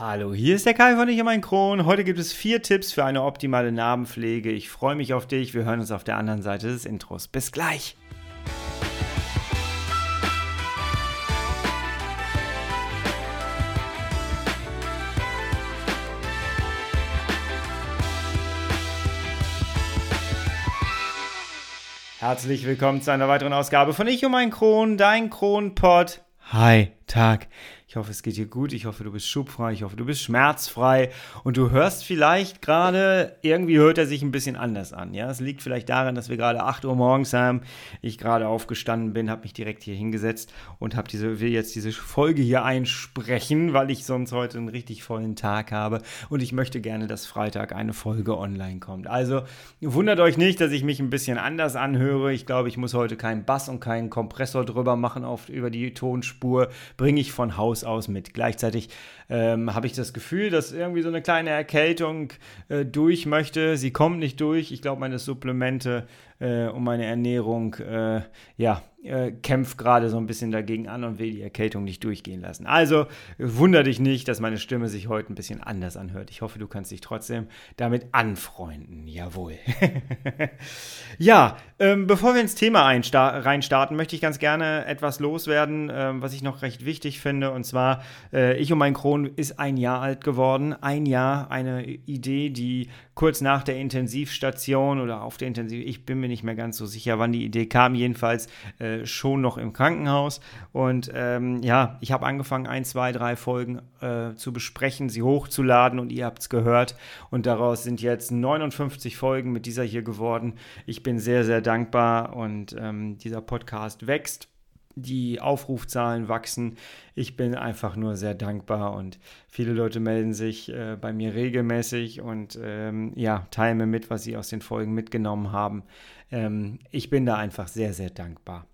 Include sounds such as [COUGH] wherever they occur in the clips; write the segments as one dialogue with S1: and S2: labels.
S1: Hallo, hier ist der Kai von Ich und mein Kron. Heute gibt es vier Tipps für eine optimale Narbenpflege. Ich freue mich auf dich. Wir hören uns auf der anderen Seite des Intros. Bis gleich. Herzlich willkommen zu einer weiteren Ausgabe von Ich und mein Kron, dein Kronpott. Hi, Tag. Ich hoffe, es geht dir gut. Ich hoffe, du bist schubfrei. Ich hoffe, du bist schmerzfrei. Und du hörst vielleicht gerade, irgendwie hört er sich ein bisschen anders an. Ja, es liegt vielleicht daran, dass wir gerade 8 Uhr morgens haben. Ich gerade aufgestanden bin, habe mich direkt hier hingesetzt und habe diese, will jetzt diese Folge hier einsprechen, weil ich sonst heute einen richtig vollen Tag habe. Und ich möchte gerne, dass Freitag eine Folge online kommt. Also wundert euch nicht, dass ich mich ein bisschen anders anhöre. Ich glaube, ich muss heute keinen Bass und keinen Kompressor drüber machen auf, über die Tonspur. Bringe ich von Haus aus mit. Gleichzeitig ähm, habe ich das Gefühl, dass irgendwie so eine kleine Erkältung äh, durch möchte. Sie kommt nicht durch. Ich glaube, meine Supplemente äh, und meine Ernährung, äh, ja, äh, kämpft gerade so ein bisschen dagegen an und will die Erkältung nicht durchgehen lassen. Also wunder dich nicht, dass meine Stimme sich heute ein bisschen anders anhört. Ich hoffe, du kannst dich trotzdem damit anfreunden. Jawohl. [LAUGHS] ja, ähm, bevor wir ins Thema reinstarten, möchte ich ganz gerne etwas loswerden, ähm, was ich noch recht wichtig finde. Und zwar, äh, ich und mein Kron ist ein Jahr alt geworden. Ein Jahr, eine Idee, die kurz nach der Intensivstation oder auf der Intensiv, ich bin mir nicht mehr ganz so sicher, wann die Idee kam, jedenfalls äh, schon noch im Krankenhaus. Und ähm, ja, ich habe angefangen, ein, zwei, drei Folgen äh, zu besprechen, sie hochzuladen und ihr habt es gehört. Und daraus sind jetzt 59 Folgen mit dieser hier geworden. Ich bin sehr, sehr dankbar und ähm, dieser Podcast wächst die Aufrufzahlen wachsen. Ich bin einfach nur sehr dankbar und viele Leute melden sich äh, bei mir regelmäßig und ähm, ja, teilen mir mit, was sie aus den Folgen mitgenommen haben. Ähm, ich bin da einfach sehr, sehr dankbar.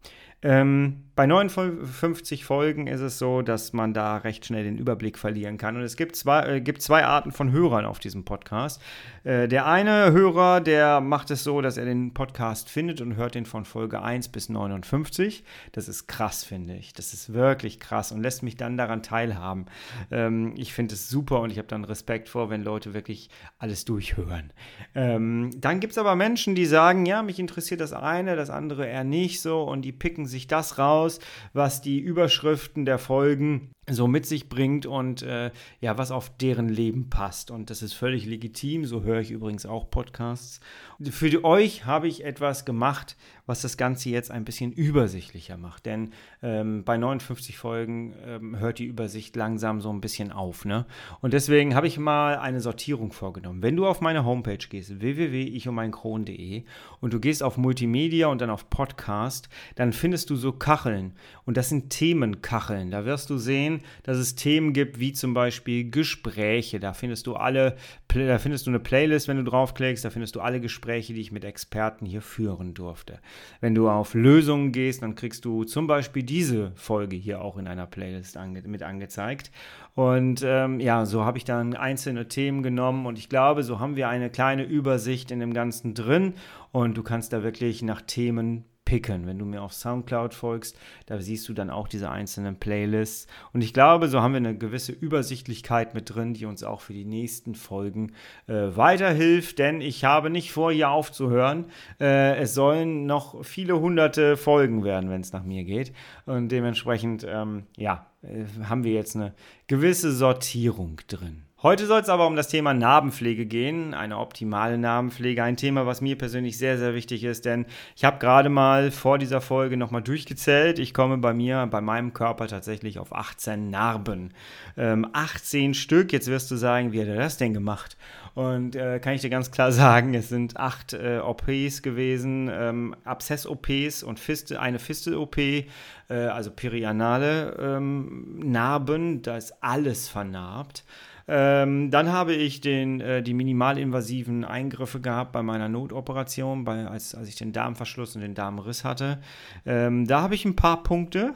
S1: Ähm, bei 59 Folgen ist es so, dass man da recht schnell den Überblick verlieren kann. Und es gibt zwei, äh, gibt zwei Arten von Hörern auf diesem Podcast. Äh, der eine Hörer, der macht es so, dass er den Podcast findet und hört den von Folge 1 bis 59. Das ist krass, finde ich. Das ist wirklich krass und lässt mich dann daran teilhaben. Ähm, ich finde es super und ich habe dann Respekt vor, wenn Leute wirklich alles durchhören. Ähm, dann gibt es aber Menschen, die sagen, ja, mich interessiert das eine, das andere eher nicht so und die picken sich das raus, was die Überschriften der Folgen so mit sich bringt und äh, ja, was auf deren Leben passt. Und das ist völlig legitim. So höre ich übrigens auch Podcasts. Für euch habe ich etwas gemacht, was das Ganze jetzt ein bisschen übersichtlicher macht. Denn ähm, bei 59 Folgen ähm, hört die Übersicht langsam so ein bisschen auf. Ne? Und deswegen habe ich mal eine Sortierung vorgenommen. Wenn du auf meine Homepage gehst, www.ichumeinkron.de und du gehst auf Multimedia und dann auf Podcast, dann findest du so Kacheln. Und das sind Themenkacheln. Da wirst du sehen, dass es Themen gibt, wie zum Beispiel Gespräche. Da findest du alle, da findest du eine Playlist, wenn du draufklickst, da findest du alle Gespräche, die ich mit Experten hier führen durfte. Wenn du auf Lösungen gehst, dann kriegst du zum Beispiel diese Folge hier auch in einer Playlist ange mit angezeigt. Und ähm, ja, so habe ich dann einzelne Themen genommen und ich glaube, so haben wir eine kleine Übersicht in dem Ganzen drin und du kannst da wirklich nach Themen picken. Wenn du mir auf Soundcloud folgst, da siehst du dann auch diese einzelnen Playlists. Und ich glaube, so haben wir eine gewisse Übersichtlichkeit mit drin, die uns auch für die nächsten Folgen äh, weiterhilft. Denn ich habe nicht vor, hier aufzuhören. Äh, es sollen noch viele hunderte Folgen werden, wenn es nach mir geht. Und dementsprechend, ähm, ja, äh, haben wir jetzt eine gewisse Sortierung drin. Heute soll es aber um das Thema Narbenpflege gehen, eine optimale Narbenpflege, ein Thema, was mir persönlich sehr, sehr wichtig ist, denn ich habe gerade mal vor dieser Folge nochmal durchgezählt. Ich komme bei mir, bei meinem Körper tatsächlich auf 18 Narben. Ähm, 18 Stück, jetzt wirst du sagen, wie hat er das denn gemacht? Und äh, kann ich dir ganz klar [LAUGHS] sagen, es sind acht äh, OPs gewesen, ähm, Abszess-OPs und Fistel, eine Fistel-OP, äh, also perianale ähm, Narben, da ist alles vernarbt. Ähm, dann habe ich den, äh, die minimalinvasiven Eingriffe gehabt bei meiner Notoperation, bei, als, als ich den Darmverschluss und den Darmriss hatte. Ähm, da habe ich ein paar Punkte.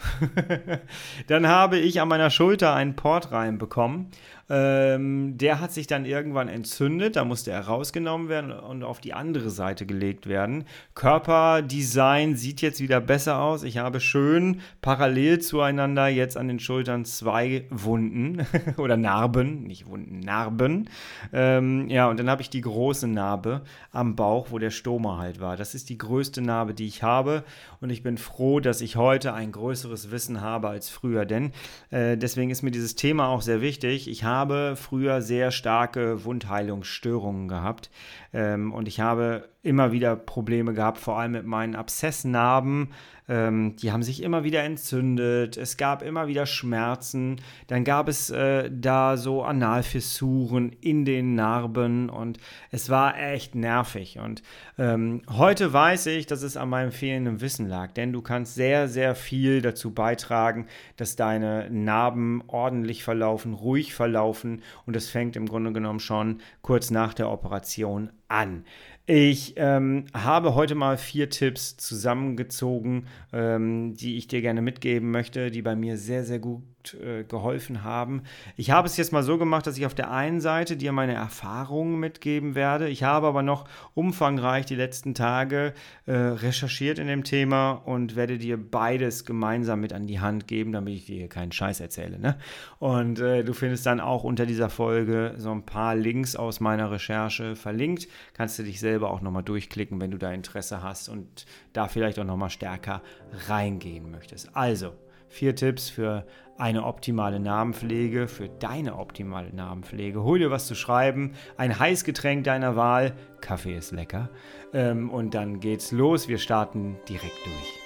S1: [LAUGHS] dann habe ich an meiner Schulter einen Port reinbekommen. Ähm, der hat sich dann irgendwann entzündet, da musste er rausgenommen werden und auf die andere Seite gelegt werden. Körperdesign sieht jetzt wieder besser aus. Ich habe schön parallel zueinander jetzt an den Schultern zwei Wunden [LAUGHS] oder Narben, nicht Wunden, Narben. Ähm, ja, und dann habe ich die große Narbe am Bauch, wo der Stoma halt war. Das ist die größte Narbe, die ich habe und ich bin froh, dass ich heute ein größeres Wissen habe als früher, denn äh, deswegen ist mir dieses Thema auch sehr wichtig. Ich habe früher sehr starke Wundheilungsstörungen gehabt. Ähm, und ich habe immer wieder Probleme gehabt, vor allem mit meinen Abszessnarben. Ähm, die haben sich immer wieder entzündet. Es gab immer wieder Schmerzen. Dann gab es äh, da so Analfissuren in den Narben und es war echt nervig. Und ähm, heute weiß ich, dass es an meinem fehlenden Wissen lag, denn du kannst sehr, sehr viel dazu beitragen, dass deine Narben ordentlich verlaufen, ruhig verlaufen und es fängt im Grunde genommen schon kurz nach der Operation an. Ich ähm, habe heute mal vier Tipps zusammengezogen, ähm, die ich dir gerne mitgeben möchte, die bei mir sehr, sehr gut äh, geholfen haben. Ich habe es jetzt mal so gemacht, dass ich auf der einen Seite dir meine Erfahrungen mitgeben werde. Ich habe aber noch umfangreich die letzten Tage äh, recherchiert in dem Thema und werde dir beides gemeinsam mit an die Hand geben, damit ich dir keinen Scheiß erzähle. Ne? Und äh, du findest dann auch unter dieser Folge so ein paar Links aus meiner Recherche verlinkt. Kannst du dich selber auch nochmal durchklicken, wenn du da Interesse hast und da vielleicht auch nochmal stärker reingehen möchtest. Also, vier Tipps für eine optimale Namenpflege, für deine optimale Namenpflege. Hol dir was zu schreiben, ein Heißgetränk deiner Wahl, Kaffee ist lecker. Ähm, und dann geht's los. Wir starten direkt durch.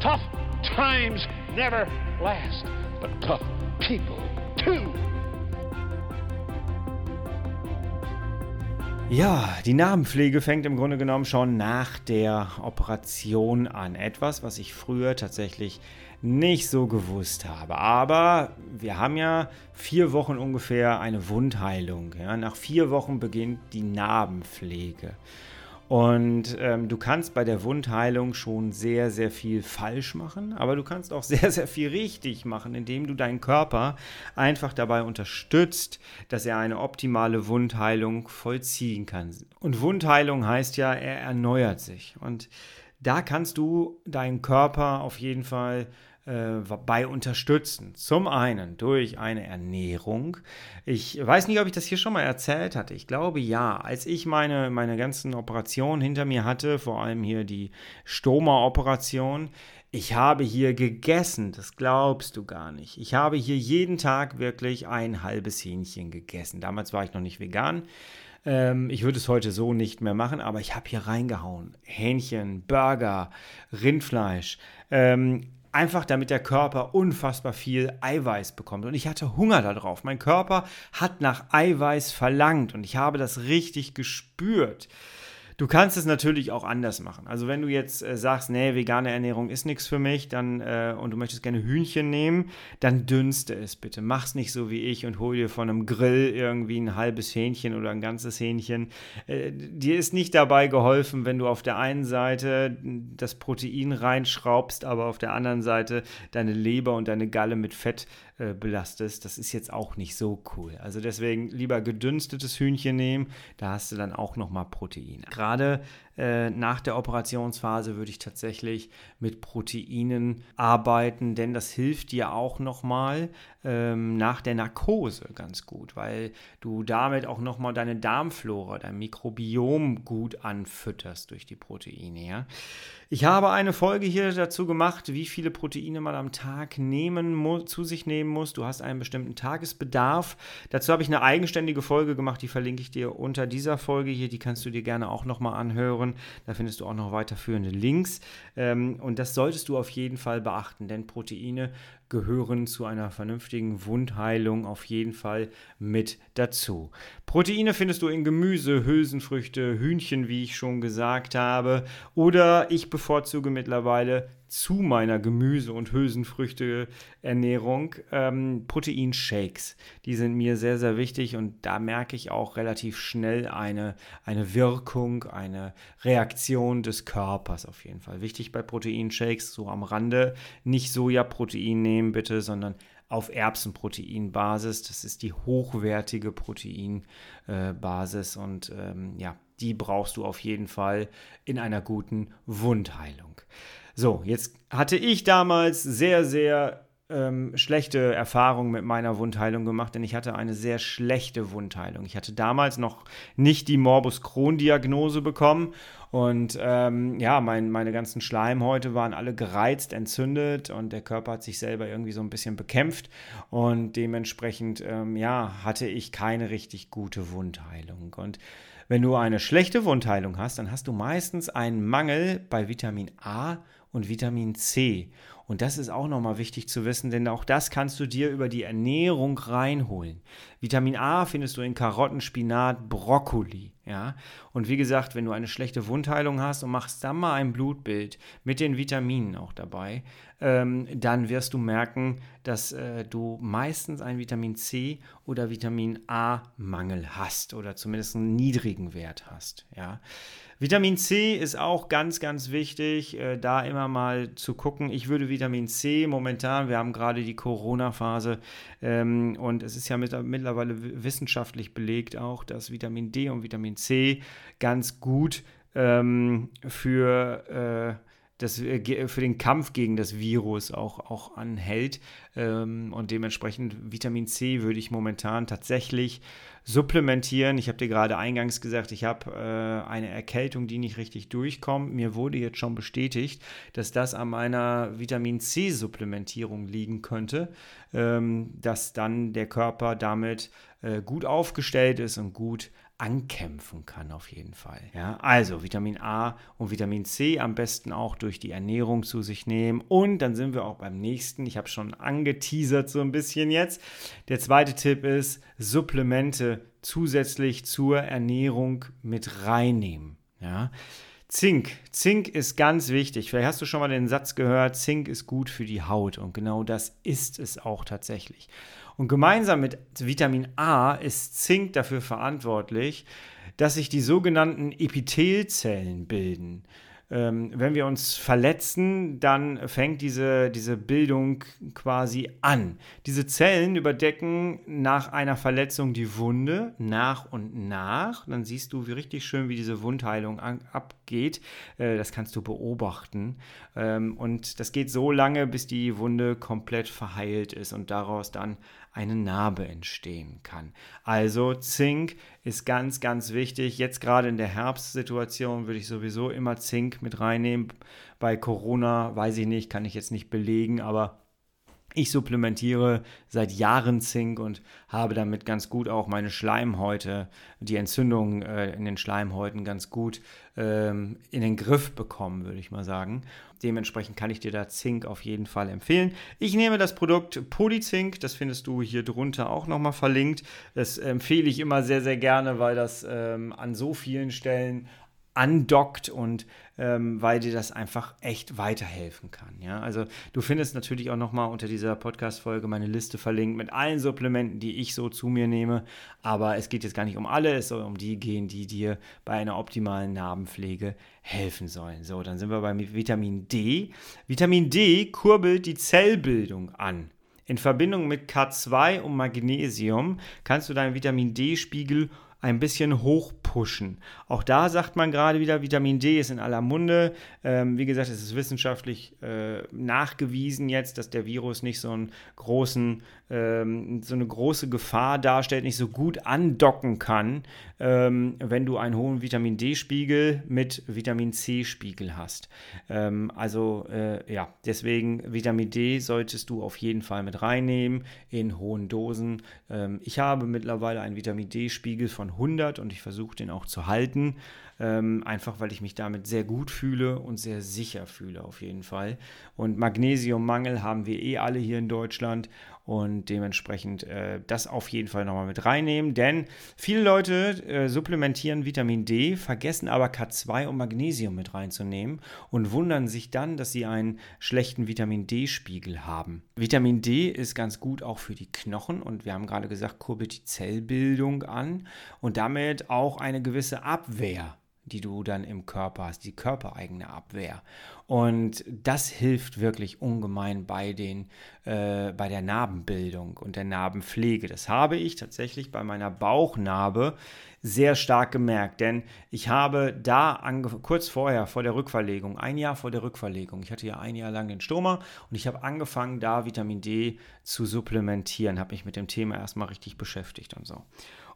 S1: Tough times never last, but tough people too. Ja, die Namenpflege fängt im Grunde genommen schon nach der Operation an. Etwas, was ich früher tatsächlich nicht so gewusst habe. Aber wir haben ja vier Wochen ungefähr eine Wundheilung. Ja? Nach vier Wochen beginnt die Narbenpflege. Und ähm, du kannst bei der Wundheilung schon sehr, sehr viel falsch machen, aber du kannst auch [LAUGHS] sehr, sehr viel richtig machen, indem du deinen Körper einfach dabei unterstützt, dass er eine optimale Wundheilung vollziehen kann. Und Wundheilung heißt ja, er erneuert sich. Und da kannst du deinen Körper auf jeden Fall äh, bei unterstützen. Zum einen durch eine Ernährung. Ich weiß nicht, ob ich das hier schon mal erzählt hatte. Ich glaube ja. Als ich meine, meine ganzen Operationen hinter mir hatte, vor allem hier die Stoma-Operation, ich habe hier gegessen, das glaubst du gar nicht. Ich habe hier jeden Tag wirklich ein halbes Hähnchen gegessen. Damals war ich noch nicht vegan. Ähm, ich würde es heute so nicht mehr machen, aber ich habe hier reingehauen. Hähnchen, Burger, Rindfleisch. Ähm, Einfach damit der Körper unfassbar viel Eiweiß bekommt. Und ich hatte Hunger darauf. Mein Körper hat nach Eiweiß verlangt und ich habe das richtig gespürt. Du kannst es natürlich auch anders machen. Also wenn du jetzt äh, sagst, nee, vegane Ernährung ist nichts für mich, dann äh, und du möchtest gerne Hühnchen nehmen, dann dünste es bitte. Mach's nicht so wie ich und hol dir von einem Grill irgendwie ein halbes Hähnchen oder ein ganzes Hähnchen. Äh, dir ist nicht dabei geholfen, wenn du auf der einen Seite das Protein reinschraubst, aber auf der anderen Seite deine Leber und deine Galle mit Fett äh, belastest, das ist jetzt auch nicht so cool. Also deswegen lieber gedünstetes Hühnchen nehmen, da hast du dann auch nochmal Protein. Gerade äh, nach der Operationsphase würde ich tatsächlich mit Proteinen arbeiten, denn das hilft dir auch nochmal ähm, nach der Narkose ganz gut, weil du damit auch nochmal deine Darmflora, dein Mikrobiom gut anfütterst durch die Proteine. Ja? Ich habe eine Folge hier dazu gemacht, wie viele Proteine man am Tag nehmen zu sich nehmen muss. Du hast einen bestimmten Tagesbedarf. Dazu habe ich eine eigenständige Folge gemacht, die verlinke ich dir unter dieser Folge hier. Die kannst du dir gerne auch nochmal anhören. Da findest du auch noch weiterführende Links. Ähm, und das solltest du auf jeden Fall beachten, denn Proteine gehören zu einer vernünftigen Wundheilung auf jeden Fall mit dazu. Proteine findest du in Gemüse, Hülsenfrüchte, Hühnchen, wie ich schon gesagt habe. Oder ich bevorzuge mittlerweile zu meiner Gemüse- und Hülsenfrüchte-Ernährung ähm, Proteinshakes. Die sind mir sehr, sehr wichtig und da merke ich auch relativ schnell eine, eine Wirkung, eine Reaktion des Körpers auf jeden Fall. Wichtig bei Proteinshakes, so am Rande, nicht Sojaprotein nehmen bitte, sondern auf Erbsenproteinbasis. Das ist die hochwertige Proteinbasis und ähm, ja, die brauchst du auf jeden Fall in einer guten Wundheilung. So, jetzt hatte ich damals sehr, sehr ähm, schlechte Erfahrungen mit meiner Wundheilung gemacht, denn ich hatte eine sehr schlechte Wundheilung. Ich hatte damals noch nicht die Morbus Crohn-Diagnose bekommen und ähm, ja, mein, meine ganzen Schleimhäute waren alle gereizt, entzündet und der Körper hat sich selber irgendwie so ein bisschen bekämpft und dementsprechend ähm, ja, hatte ich keine richtig gute Wundheilung. Und wenn du eine schlechte Wundheilung hast, dann hast du meistens einen Mangel bei Vitamin A und Vitamin C. Und das ist auch nochmal wichtig zu wissen, denn auch das kannst du dir über die Ernährung reinholen. Vitamin A findest du in Karotten, Spinat, Brokkoli. Ja? Und wie gesagt, wenn du eine schlechte Wundheilung hast und machst dann mal ein Blutbild mit den Vitaminen auch dabei, ähm, dann wirst du merken, dass äh, du meistens einen Vitamin C oder Vitamin A-Mangel hast oder zumindest einen niedrigen Wert hast. Ja? Vitamin C ist auch ganz, ganz wichtig, äh, da immer mal zu gucken. Ich würde Vitamin C momentan, wir haben gerade die Corona-Phase ähm, und es ist ja mit, mittlerweile wissenschaftlich belegt auch, dass Vitamin D und Vitamin C ganz gut ähm, für äh, das, äh, für den Kampf gegen das Virus auch, auch anhält. Ähm, und dementsprechend Vitamin C würde ich momentan tatsächlich supplementieren. Ich habe dir gerade eingangs gesagt, ich habe äh, eine Erkältung, die nicht richtig durchkommt. Mir wurde jetzt schon bestätigt, dass das an meiner Vitamin C-Supplementierung liegen könnte, ähm, dass dann der Körper damit äh, gut aufgestellt ist und gut ankämpfen kann auf jeden Fall. Ja, also Vitamin A und Vitamin C am besten auch durch die Ernährung zu sich nehmen. Und dann sind wir auch beim nächsten. Ich habe schon angeteasert so ein bisschen jetzt. Der zweite Tipp ist Supplemente zusätzlich zur Ernährung mit reinnehmen. Ja. Zink. Zink ist ganz wichtig. Vielleicht hast du schon mal den Satz gehört, Zink ist gut für die Haut. Und genau das ist es auch tatsächlich. Und gemeinsam mit Vitamin A ist Zink dafür verantwortlich, dass sich die sogenannten Epithelzellen bilden. Ähm, wenn wir uns verletzen, dann fängt diese, diese Bildung quasi an. Diese Zellen überdecken nach einer Verletzung die Wunde nach und nach. Dann siehst du wie richtig schön, wie diese Wundheilung an, abgeht. Äh, das kannst du beobachten. Ähm, und das geht so lange, bis die Wunde komplett verheilt ist und daraus dann eine Narbe entstehen kann. Also Zink ist ganz, ganz wichtig. Jetzt gerade in der Herbstsituation würde ich sowieso immer Zink mit reinnehmen. Bei Corona weiß ich nicht, kann ich jetzt nicht belegen, aber ich supplementiere seit Jahren Zink und habe damit ganz gut auch meine Schleimhäute, die Entzündung äh, in den Schleimhäuten ganz gut ähm, in den Griff bekommen, würde ich mal sagen. Dementsprechend kann ich dir da Zink auf jeden Fall empfehlen. Ich nehme das Produkt Polyzink, das findest du hier drunter auch nochmal verlinkt. Das empfehle ich immer sehr, sehr gerne, weil das ähm, an so vielen Stellen andockt und ähm, weil dir das einfach echt weiterhelfen kann. Ja? Also du findest natürlich auch nochmal unter dieser Podcast-Folge meine Liste verlinkt mit allen Supplementen, die ich so zu mir nehme. Aber es geht jetzt gar nicht um alle, es soll um die gehen, die dir bei einer optimalen Narbenpflege helfen sollen. So, dann sind wir bei Vitamin D. Vitamin D kurbelt die Zellbildung an. In Verbindung mit K2 und Magnesium kannst du deinen Vitamin D-Spiegel ein bisschen hochpushen. Auch da sagt man gerade wieder, Vitamin D ist in aller Munde. Ähm, wie gesagt, es ist wissenschaftlich äh, nachgewiesen jetzt, dass der Virus nicht so, einen großen, ähm, so eine große Gefahr darstellt, nicht so gut andocken kann, ähm, wenn du einen hohen Vitamin D-Spiegel mit Vitamin C-Spiegel hast. Ähm, also äh, ja, deswegen Vitamin D solltest du auf jeden Fall mit reinnehmen in hohen Dosen. Ähm, ich habe mittlerweile einen Vitamin D-Spiegel von 100 und ich versuche den auch zu halten. Ähm, einfach weil ich mich damit sehr gut fühle und sehr sicher fühle auf jeden Fall. Und Magnesiummangel haben wir eh alle hier in Deutschland und dementsprechend äh, das auf jeden Fall nochmal mit reinnehmen, denn viele Leute äh, supplementieren Vitamin D, vergessen aber K2 und Magnesium mit reinzunehmen und wundern sich dann, dass sie einen schlechten Vitamin D-Spiegel haben. Vitamin D ist ganz gut auch für die Knochen und wir haben gerade gesagt, kurbelt die Zellbildung an und damit auch eine gewisse Abwehr die du dann im Körper hast, die körpereigene Abwehr. Und das hilft wirklich ungemein bei, den, äh, bei der Narbenbildung und der Narbenpflege. Das habe ich tatsächlich bei meiner Bauchnarbe sehr stark gemerkt, denn ich habe da kurz vorher, vor der Rückverlegung, ein Jahr vor der Rückverlegung, ich hatte ja ein Jahr lang den Stoma und ich habe angefangen, da Vitamin D zu supplementieren, habe mich mit dem Thema erstmal richtig beschäftigt und so.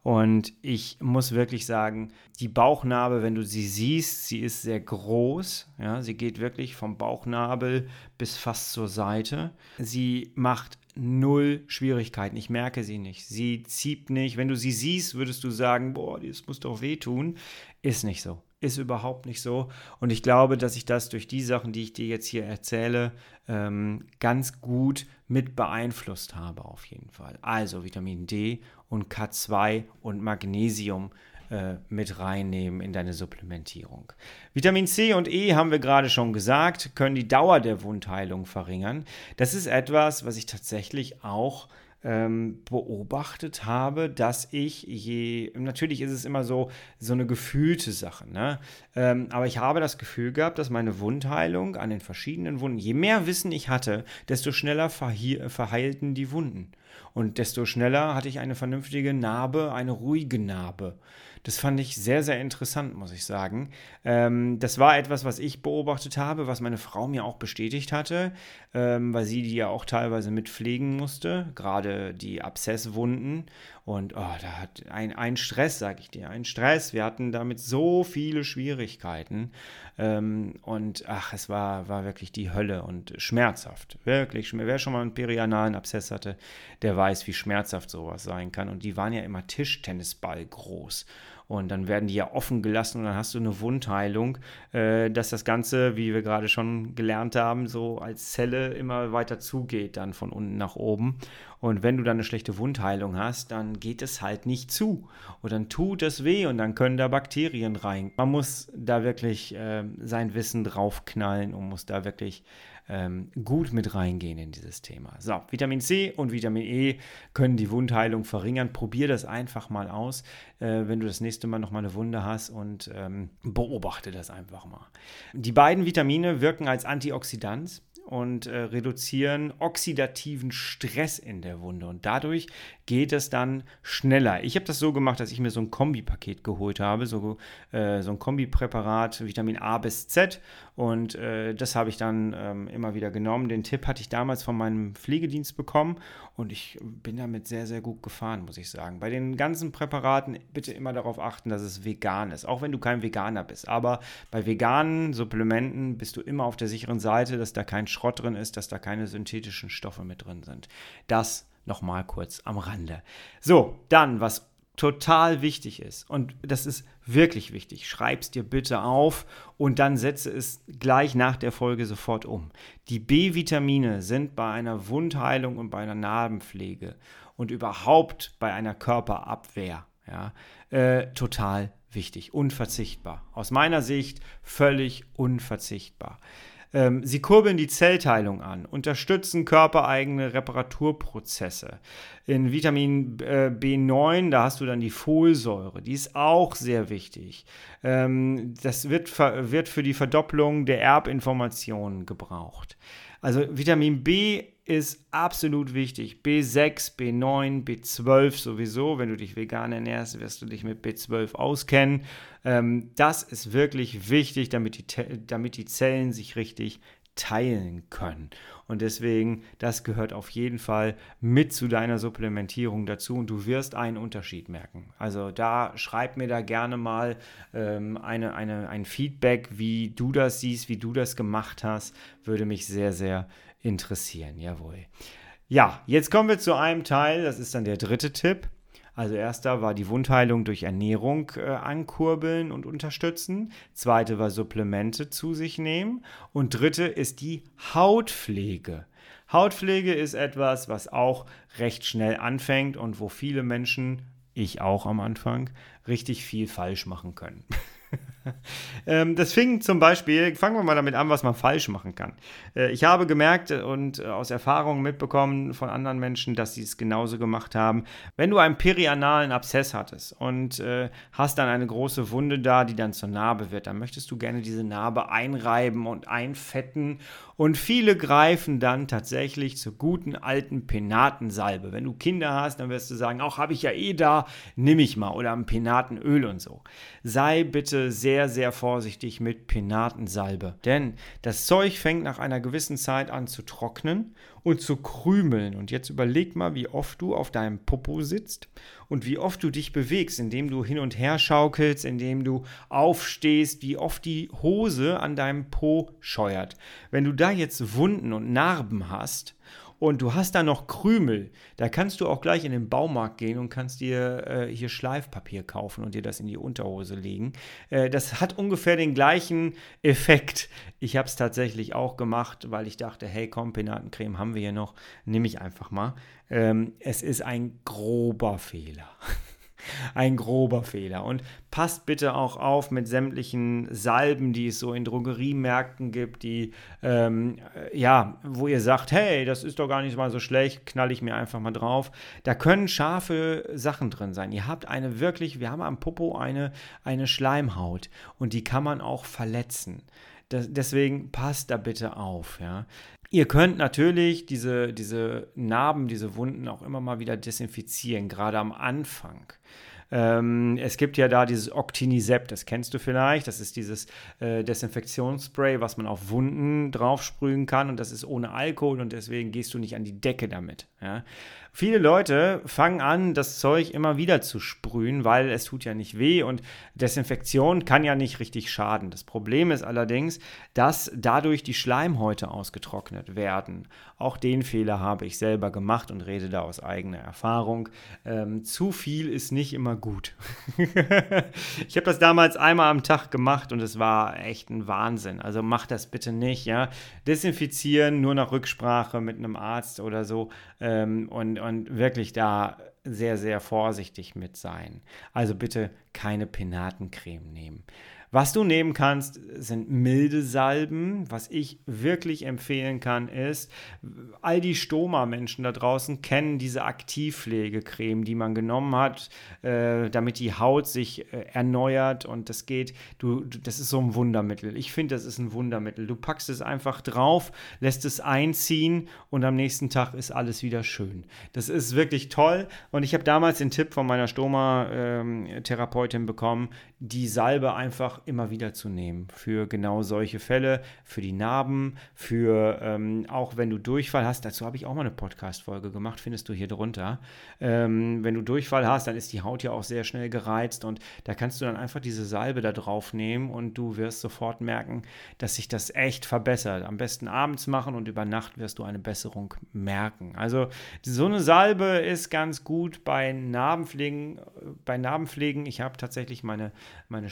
S1: Und ich muss wirklich sagen, die Bauchnarbe, wenn du sie siehst, sie ist sehr groß. Ja, sie geht wirklich vom Bauchnabel bis fast zur Seite. Sie macht null Schwierigkeiten. Ich merke sie nicht. Sie zieht nicht. Wenn du sie siehst, würdest du sagen, boah, das muss doch wehtun. Ist nicht so. Ist überhaupt nicht so. Und ich glaube, dass ich das durch die Sachen, die ich dir jetzt hier erzähle, ähm, ganz gut mit beeinflusst habe, auf jeden Fall. Also Vitamin D und K2 und Magnesium äh, mit reinnehmen in deine Supplementierung. Vitamin C und E haben wir gerade schon gesagt, können die Dauer der Wundheilung verringern. Das ist etwas, was ich tatsächlich auch ähm, beobachtet habe, dass ich je, natürlich ist es immer so, so eine gefühlte Sache, ne? Ähm, aber ich habe das Gefühl gehabt, dass meine Wundheilung an den verschiedenen Wunden, je mehr Wissen ich hatte, desto schneller verheilten die Wunden. Und desto schneller hatte ich eine vernünftige Narbe, eine ruhige Narbe. Das fand ich sehr, sehr interessant, muss ich sagen. Ähm, das war etwas, was ich beobachtet habe, was meine Frau mir auch bestätigt hatte, ähm, weil sie die ja auch teilweise mit pflegen musste, gerade die Abszesswunden. Und oh, da hat ein, ein Stress, sag ich dir, ein Stress. Wir hatten damit so viele Schwierigkeiten. Ähm, und ach, es war, war wirklich die Hölle und schmerzhaft. Wirklich. Wer schon mal einen perianalen Abszess hatte, der weiß, wie schmerzhaft sowas sein kann. Und die waren ja immer Tischtennisball groß. Und dann werden die ja offen gelassen und dann hast du eine Wundheilung, äh, dass das Ganze, wie wir gerade schon gelernt haben, so als Zelle immer weiter zugeht, dann von unten nach oben. Und wenn du dann eine schlechte Wundheilung hast, dann geht es halt nicht zu. Und dann tut es weh und dann können da Bakterien rein. Man muss da wirklich äh, sein Wissen draufknallen und muss da wirklich ähm, gut mit reingehen in dieses Thema. So, Vitamin C und Vitamin E können die Wundheilung verringern. Probier das einfach mal aus, äh, wenn du das nächste Mal nochmal eine Wunde hast und ähm, beobachte das einfach mal. Die beiden Vitamine wirken als Antioxidant und äh, reduzieren oxidativen Stress in der Wunde. Und dadurch geht es dann schneller. Ich habe das so gemacht, dass ich mir so ein Kombipaket geholt habe, so, äh, so ein Kombipräparat, Vitamin A bis Z. Und äh, das habe ich dann ähm, immer wieder genommen. Den Tipp hatte ich damals von meinem Pflegedienst bekommen und ich bin damit sehr, sehr gut gefahren, muss ich sagen. Bei den ganzen Präparaten bitte immer darauf achten, dass es vegan ist, auch wenn du kein Veganer bist. Aber bei veganen Supplementen bist du immer auf der sicheren Seite, dass da kein Schrott drin ist, dass da keine synthetischen Stoffe mit drin sind. Das nochmal kurz am Rande. So, dann, was total wichtig ist, und das ist wirklich wichtig, schreib es dir bitte auf und dann setze es gleich nach der Folge sofort um. Die B-Vitamine sind bei einer Wundheilung und bei einer Narbenpflege und überhaupt bei einer Körperabwehr ja, äh, total wichtig, unverzichtbar. Aus meiner Sicht völlig unverzichtbar. Ähm, sie kurbeln die Zellteilung an, unterstützen körpereigene Reparaturprozesse. In Vitamin äh, B9, da hast du dann die Folsäure, die ist auch sehr wichtig. Ähm, das wird, wird für die Verdopplung der Erbinformationen gebraucht. Also Vitamin B ist absolut wichtig. B6, B9, B12 sowieso. Wenn du dich vegan ernährst, wirst du dich mit B12 auskennen. Ähm, das ist wirklich wichtig, damit die, damit die Zellen sich richtig teilen können. Und deswegen, das gehört auf jeden Fall mit zu deiner Supplementierung dazu und du wirst einen Unterschied merken. Also da schreib mir da gerne mal ähm, eine, eine, ein Feedback, wie du das siehst, wie du das gemacht hast, würde mich sehr, sehr interessieren. Jawohl. Ja, jetzt kommen wir zu einem Teil, das ist dann der dritte Tipp. Also erster war die Wundheilung durch Ernährung äh, ankurbeln und unterstützen. Zweite war Supplemente zu sich nehmen. Und dritte ist die Hautpflege. Hautpflege ist etwas, was auch recht schnell anfängt und wo viele Menschen, ich auch am Anfang, richtig viel falsch machen können. [LAUGHS] Ähm, das fing zum Beispiel, fangen wir mal damit an, was man falsch machen kann. Äh, ich habe gemerkt und äh, aus Erfahrungen mitbekommen von anderen Menschen, dass sie es genauso gemacht haben. Wenn du einen perianalen Abszess hattest und äh, hast dann eine große Wunde da, die dann zur Narbe wird, dann möchtest du gerne diese Narbe einreiben und einfetten. Und viele greifen dann tatsächlich zur guten alten Penatensalbe. Wenn du Kinder hast, dann wirst du sagen, auch habe ich ja eh da, nimm ich mal. Oder ein Penatenöl und so. Sei bitte sehr, sehr vorsichtig mit Penatensalbe. Denn das Zeug fängt nach einer gewissen Zeit an zu trocknen und zu krümeln. Und jetzt überleg mal, wie oft du auf deinem Popo sitzt und wie oft du dich bewegst, indem du hin und her schaukelst, indem du aufstehst, wie oft die Hose an deinem Po scheuert. Wenn du da jetzt Wunden und Narben hast, und du hast da noch Krümel, da kannst du auch gleich in den Baumarkt gehen und kannst dir äh, hier Schleifpapier kaufen und dir das in die Unterhose legen. Äh, das hat ungefähr den gleichen Effekt. Ich habe es tatsächlich auch gemacht, weil ich dachte, hey komm, Penatencreme haben wir hier noch, nehme ich einfach mal. Ähm, es ist ein grober Fehler. [LAUGHS] Ein grober Fehler. Und passt bitte auch auf mit sämtlichen Salben, die es so in Drogeriemärkten gibt, die, ähm, ja, wo ihr sagt, hey, das ist doch gar nicht mal so schlecht, knall ich mir einfach mal drauf. Da können scharfe Sachen drin sein. Ihr habt eine wirklich, wir haben am Popo eine, eine Schleimhaut und die kann man auch verletzen. Das, deswegen passt da bitte auf, ja. Ihr könnt natürlich diese, diese Narben, diese Wunden auch immer mal wieder desinfizieren, gerade am Anfang. Ähm, es gibt ja da dieses Octinisept, das kennst du vielleicht. Das ist dieses äh, Desinfektionsspray, was man auf Wunden draufsprühen kann und das ist ohne Alkohol und deswegen gehst du nicht an die Decke damit. Ja? Viele Leute fangen an, das Zeug immer wieder zu sprühen, weil es tut ja nicht weh und Desinfektion kann ja nicht richtig schaden. Das Problem ist allerdings, dass dadurch die Schleimhäute ausgetrocknet werden. Auch den Fehler habe ich selber gemacht und rede da aus eigener Erfahrung. Ähm, zu viel ist nicht immer gut. [LAUGHS] ich habe das damals einmal am Tag gemacht und es war echt ein Wahnsinn. Also mach das bitte nicht, ja. Desinfizieren nur nach Rücksprache mit einem Arzt oder so ähm, und, und wirklich da sehr, sehr vorsichtig mit sein. Also bitte keine Penatencreme nehmen. Was du nehmen kannst, sind milde Salben. Was ich wirklich empfehlen kann, ist, all die Stoma-Menschen da draußen kennen diese Aktivpflegecreme, die man genommen hat, äh, damit die Haut sich äh, erneuert und das geht. Du, das ist so ein Wundermittel. Ich finde, das ist ein Wundermittel. Du packst es einfach drauf, lässt es einziehen und am nächsten Tag ist alles wieder schön. Das ist wirklich toll und ich habe damals den Tipp von meiner Stoma-Therapeutin ähm, bekommen, die Salbe einfach immer wieder zu nehmen für genau solche Fälle, für die Narben, für ähm, auch wenn du Durchfall hast. Dazu habe ich auch mal eine Podcast-Folge gemacht, findest du hier drunter. Ähm, wenn du Durchfall hast, dann ist die Haut ja auch sehr schnell gereizt und da kannst du dann einfach diese Salbe da drauf nehmen und du wirst sofort merken, dass sich das echt verbessert. Am besten abends machen und über Nacht wirst du eine Besserung merken. Also so eine Salbe ist ganz gut bei Narbenpflegen. Bei Narbenpflegen, ich habe tatsächlich meine meine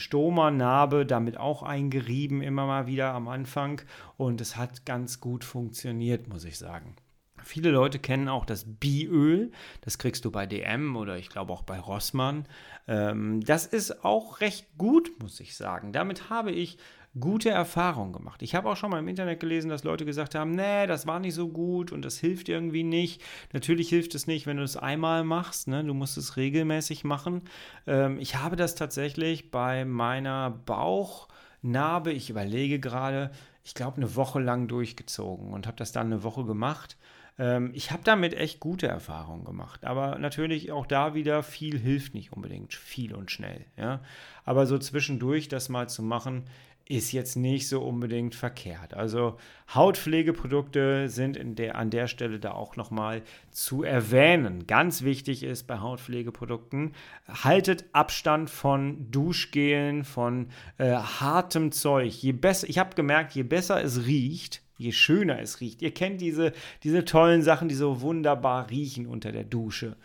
S1: Stoma-Narbe damit auch eingerieben, immer mal wieder am Anfang. Und es hat ganz gut funktioniert, muss ich sagen. Viele Leute kennen auch das Biöl. Das kriegst du bei DM oder ich glaube auch bei Rossmann. Ähm, das ist auch recht gut, muss ich sagen. Damit habe ich gute Erfahrungen gemacht. Ich habe auch schon mal im Internet gelesen, dass Leute gesagt haben, nee, das war nicht so gut und das hilft irgendwie nicht. Natürlich hilft es nicht, wenn du es einmal machst, ne? du musst es regelmäßig machen. Ähm, ich habe das tatsächlich bei meiner Bauchnarbe, ich überlege gerade, ich glaube, eine Woche lang durchgezogen und habe das dann eine Woche gemacht ähm, ich habe damit echt gute Erfahrungen gemacht. Aber natürlich auch da wieder, viel hilft nicht unbedingt, viel und schnell. Ja? Aber so zwischendurch das mal zu machen, ist jetzt nicht so unbedingt verkehrt. Also Hautpflegeprodukte sind in der, an der Stelle da auch nochmal zu erwähnen. Ganz wichtig ist bei Hautpflegeprodukten, haltet Abstand von Duschgelen, von äh, hartem Zeug. Je besser, ich habe gemerkt, je besser es riecht, je schöner es riecht. Ihr kennt diese, diese tollen Sachen, die so wunderbar riechen unter der Dusche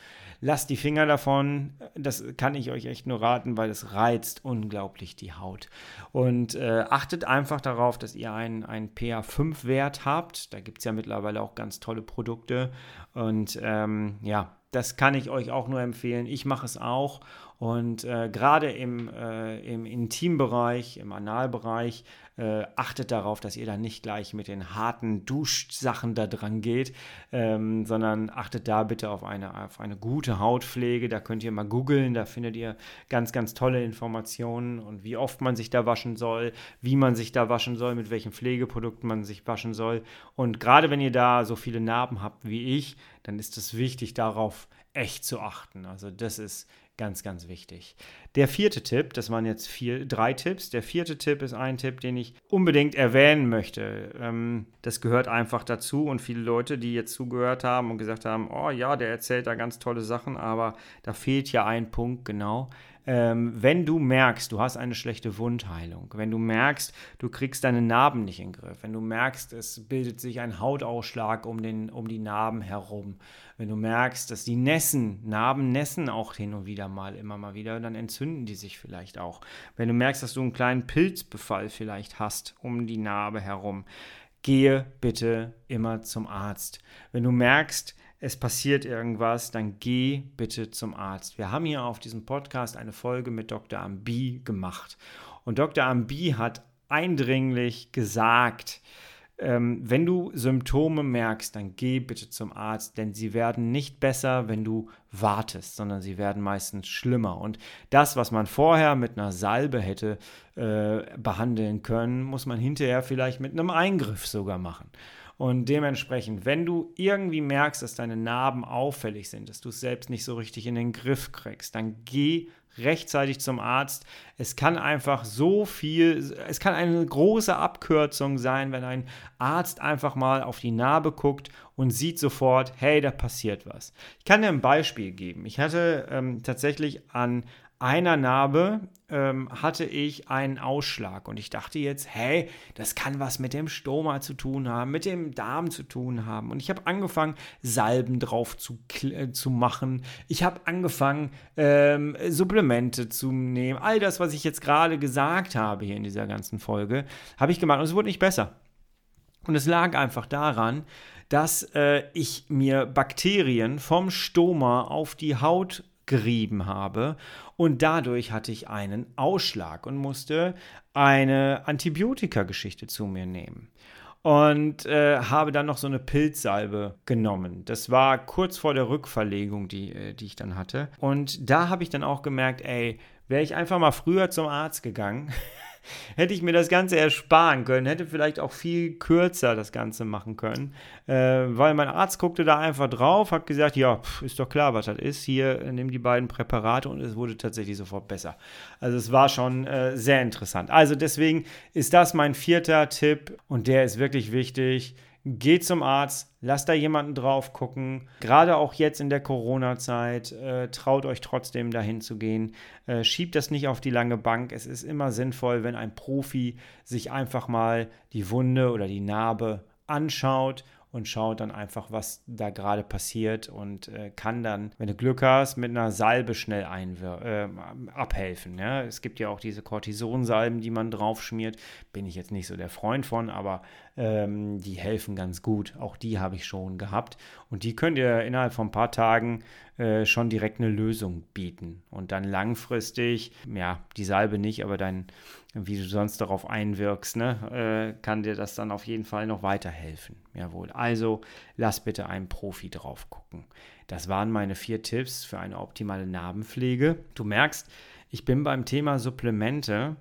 S1: lasst die Finger davon. Das kann ich euch echt nur raten, weil es reizt unglaublich die Haut. Und äh, achtet einfach darauf, dass ihr einen, einen PA5-Wert habt. Da gibt es ja mittlerweile auch ganz tolle Produkte. Und ähm, ja, das kann ich euch auch nur empfehlen. Ich mache es auch Und äh, gerade im, äh, im Intimbereich, im Analbereich, äh, achtet darauf, dass ihr da nicht gleich mit den harten Duschsachen da dran geht, ähm, sondern achtet da bitte auf eine, auf eine gute Hautpflege. Da könnt ihr mal googeln, da findet ihr ganz, ganz tolle Informationen und wie oft man sich da waschen soll, wie man sich da waschen soll, mit welchen Pflegeprodukten man sich waschen soll. Und gerade wenn ihr da so viele Narben habt wie ich, dann ist es wichtig, darauf echt zu achten. Also das ist Ganz, ganz wichtig. Der vierte Tipp, das waren jetzt vier, drei Tipps. Der vierte Tipp ist ein Tipp, den ich unbedingt erwähnen möchte. Ähm, das gehört einfach dazu und viele Leute, die jetzt zugehört haben und gesagt haben, oh ja, der erzählt da ganz tolle Sachen, aber da fehlt ja ein Punkt genau ähm, wenn du merkst, du hast eine schlechte Wundheilung, wenn du merkst, du kriegst deine Narben nicht in den Griff, wenn du merkst, es bildet sich ein Hautausschlag um, den, um die Narben herum, wenn du merkst, dass die Nässen, Narben nässen auch hin und wieder mal, immer mal wieder, dann entzünden die sich vielleicht auch. Wenn du merkst, dass du einen kleinen Pilzbefall vielleicht hast um die Narbe herum, gehe bitte immer zum Arzt. Wenn du merkst, es passiert irgendwas, dann geh bitte zum Arzt. Wir haben hier auf diesem Podcast eine Folge mit Dr. Ambi gemacht. Und Dr. Ambi hat eindringlich gesagt, ähm, wenn du Symptome merkst, dann geh bitte zum Arzt, denn sie werden nicht besser, wenn du wartest, sondern sie werden meistens schlimmer. Und das, was man vorher mit einer Salbe hätte äh, behandeln können, muss man hinterher vielleicht mit einem Eingriff sogar machen. Und dementsprechend, wenn du irgendwie merkst, dass deine Narben auffällig sind, dass du es selbst nicht so richtig in den Griff kriegst, dann geh rechtzeitig zum Arzt. Es kann einfach so viel, es kann eine große Abkürzung sein, wenn ein Arzt einfach mal auf die Narbe guckt und sieht sofort, hey, da passiert was. Ich kann dir ein Beispiel geben. Ich hatte ähm, tatsächlich an einer Narbe ähm, hatte ich einen Ausschlag und ich dachte jetzt, hey, das kann was mit dem Stoma zu tun haben, mit dem Darm zu tun haben. Und ich habe angefangen, Salben drauf zu, äh, zu machen. Ich habe angefangen, ähm, Supplemente zu nehmen. All das, was ich jetzt gerade gesagt habe hier in dieser ganzen Folge, habe ich gemacht und es wurde nicht besser. Und es lag einfach daran, dass äh, ich mir Bakterien vom Stoma auf die Haut gerieben habe und dadurch hatte ich einen Ausschlag und musste eine Antibiotika-Geschichte zu mir nehmen und äh, habe dann noch so eine Pilzsalbe genommen. Das war kurz vor der Rückverlegung, die, äh, die ich dann hatte. Und da habe ich dann auch gemerkt, ey, wäre ich einfach mal früher zum Arzt gegangen, [LAUGHS] hätte ich mir das Ganze ersparen können, hätte vielleicht auch viel kürzer das Ganze machen können, äh, weil mein Arzt guckte da einfach drauf, hat gesagt, ja, pff, ist doch klar, was das ist, hier äh, nimm die beiden Präparate und es wurde tatsächlich sofort besser. Also es war schon äh, sehr interessant. Also deswegen ist das mein vierter Tipp und der ist wirklich wichtig Geht zum Arzt, lasst da jemanden drauf gucken. Gerade auch jetzt in der Corona-Zeit, äh, traut euch trotzdem dahin zu gehen. Äh, schiebt das nicht auf die lange Bank. Es ist immer sinnvoll, wenn ein Profi sich einfach mal die Wunde oder die Narbe anschaut und schaut dann einfach, was da gerade passiert und äh, kann dann, wenn du Glück hast, mit einer Salbe schnell äh, abhelfen. Ja? Es gibt ja auch diese Cortisonsalben, die man drauf schmiert. Bin ich jetzt nicht so der Freund von, aber ähm, die helfen ganz gut. Auch die habe ich schon gehabt. Und die könnt ihr innerhalb von ein paar Tagen äh, schon direkt eine Lösung bieten. Und dann langfristig, ja, die Salbe nicht, aber dann, wie du sonst darauf einwirkst, ne, äh, kann dir das dann auf jeden Fall noch weiterhelfen. Jawohl. Also lass bitte einen Profi drauf gucken. Das waren meine vier Tipps für eine optimale Narbenpflege. Du merkst, ich bin beim Thema Supplemente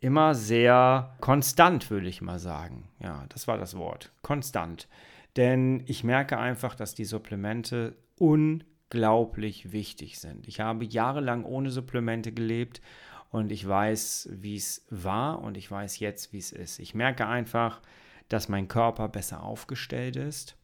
S1: immer sehr konstant, würde ich mal sagen. Ja, das war das Wort. Konstant. Denn ich merke einfach, dass die Supplemente unglaublich wichtig sind. Ich habe jahrelang ohne Supplemente gelebt und ich weiß, wie es war und ich weiß jetzt, wie es ist. Ich merke einfach, dass mein Körper besser aufgestellt ist.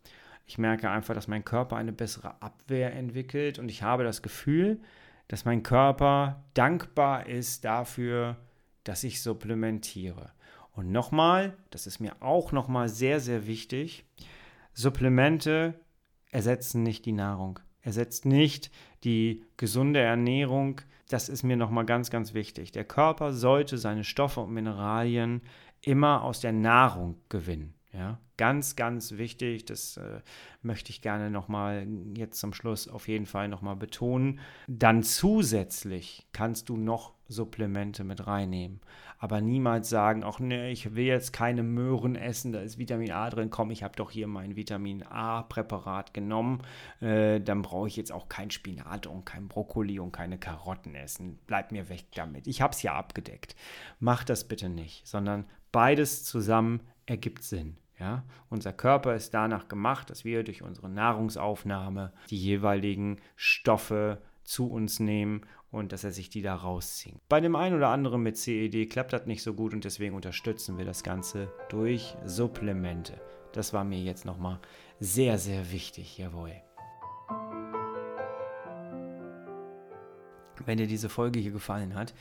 S1: Ich merke einfach, dass mein Körper eine bessere Abwehr entwickelt und ich habe das Gefühl, dass mein Körper dankbar ist dafür, dass ich supplementiere. Und nochmal, das ist mir auch nochmal sehr, sehr wichtig, Supplemente ersetzen nicht die Nahrung, ersetzt nicht die gesunde Ernährung. Das ist mir nochmal ganz, ganz wichtig. Der Körper sollte seine Stoffe und Mineralien immer aus der Nahrung gewinnen. Ja? Ganz, ganz wichtig, das äh, möchte ich gerne nochmal jetzt zum Schluss auf jeden Fall nochmal betonen. Dann zusätzlich kannst du noch Supplemente mit reinnehmen. Aber niemals sagen, ach nee, ich will jetzt keine Möhren essen, da ist Vitamin A drin, komm, ich habe doch hier mein Vitamin A-Präparat genommen, äh, dann brauche ich jetzt auch kein Spinat und kein Brokkoli und keine Karotten essen. Bleib mir weg damit. Ich habe es ja abgedeckt. Mach das bitte nicht, sondern beides zusammen ergibt Sinn. Ja, unser Körper ist danach gemacht, dass wir durch unsere Nahrungsaufnahme die jeweiligen Stoffe zu uns nehmen und dass er sich die da rauszieht. Bei dem einen oder anderen mit CED klappt das nicht so gut und deswegen unterstützen wir das Ganze durch Supplemente. Das war mir jetzt nochmal sehr, sehr wichtig, jawohl. Wenn dir diese Folge hier gefallen hat,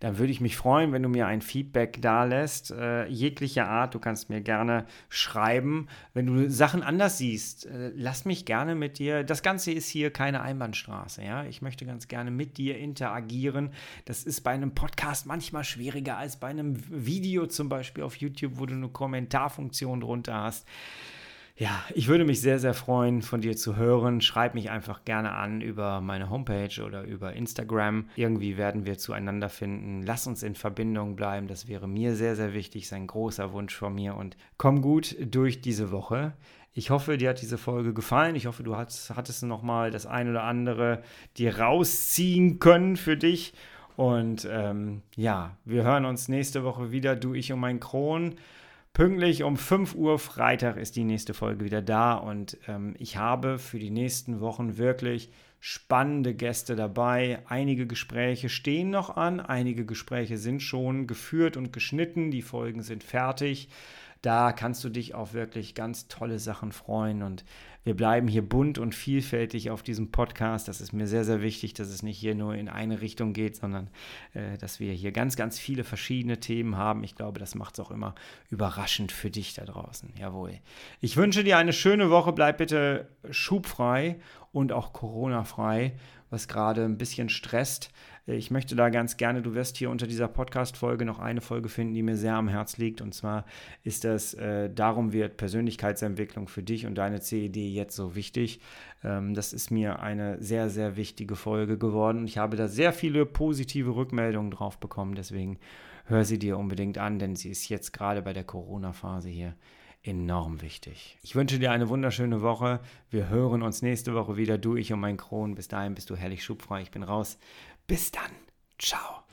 S1: dann würde ich mich freuen, wenn du mir ein Feedback da lässt, äh, jeglicher Art. Du kannst mir gerne schreiben. Wenn du Sachen anders siehst, äh, lass mich gerne mit dir. Das Ganze ist hier keine Einbahnstraße. Ja? Ich möchte ganz gerne mit dir interagieren. Das ist bei einem Podcast manchmal schwieriger als bei einem Video zum Beispiel auf YouTube, wo du eine Kommentarfunktion drunter hast. Ja, ich würde mich sehr, sehr freuen, von dir zu hören. Schreib mich einfach gerne an über meine Homepage oder über Instagram. Irgendwie werden wir zueinander finden. Lass uns in Verbindung bleiben. Das wäre mir sehr, sehr wichtig. Das ist ein großer Wunsch von mir. Und komm gut durch diese Woche. Ich hoffe, dir hat diese Folge gefallen. Ich hoffe, du hattest, hattest noch mal das ein oder andere dir rausziehen können für dich. Und ähm, ja, wir hören uns nächste Woche wieder. Du, ich und mein Kron. Pünktlich um 5 Uhr Freitag ist die nächste Folge wieder da und ähm, ich habe für die nächsten Wochen wirklich spannende Gäste dabei. Einige Gespräche stehen noch an, einige Gespräche sind schon geführt und geschnitten, die Folgen sind fertig. Da kannst du dich auf wirklich ganz tolle Sachen freuen und wir bleiben hier bunt und vielfältig auf diesem Podcast. Das ist mir sehr, sehr wichtig, dass es nicht hier nur in eine Richtung geht, sondern äh, dass wir hier ganz, ganz viele verschiedene Themen haben. Ich glaube, das macht es auch immer überraschend für dich da draußen. Jawohl. Ich wünsche dir eine schöne Woche. Bleib bitte schubfrei und auch Corona-frei, was gerade ein bisschen stresst. Ich möchte da ganz gerne, du wirst hier unter dieser Podcast-Folge noch eine Folge finden, die mir sehr am Herz liegt. Und zwar ist das, äh, darum wird Persönlichkeitsentwicklung für dich und deine CED jetzt so wichtig. Ähm, das ist mir eine sehr, sehr wichtige Folge geworden. Ich habe da sehr viele positive Rückmeldungen drauf bekommen. Deswegen hör sie dir unbedingt an, denn sie ist jetzt gerade bei der Corona-Phase hier enorm wichtig. Ich wünsche dir eine wunderschöne Woche. Wir hören uns nächste Woche wieder, du, ich und mein Kron. Bis dahin bist du herrlich schubfrei. Ich bin raus. Bis dann. Ciao.